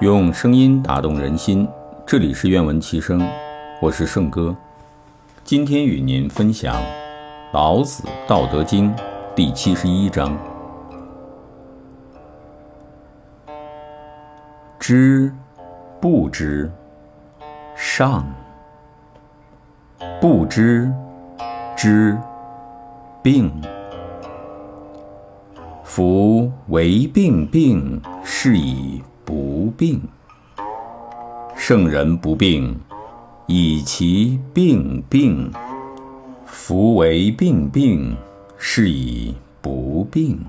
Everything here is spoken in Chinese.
用声音打动人心，这里是愿闻其声，我是圣哥。今天与您分享《老子·道德经》第七十一章：知不知，上；不知知病。夫为病病，是以不病。圣人不病，以其病病。夫为病病，是以不病。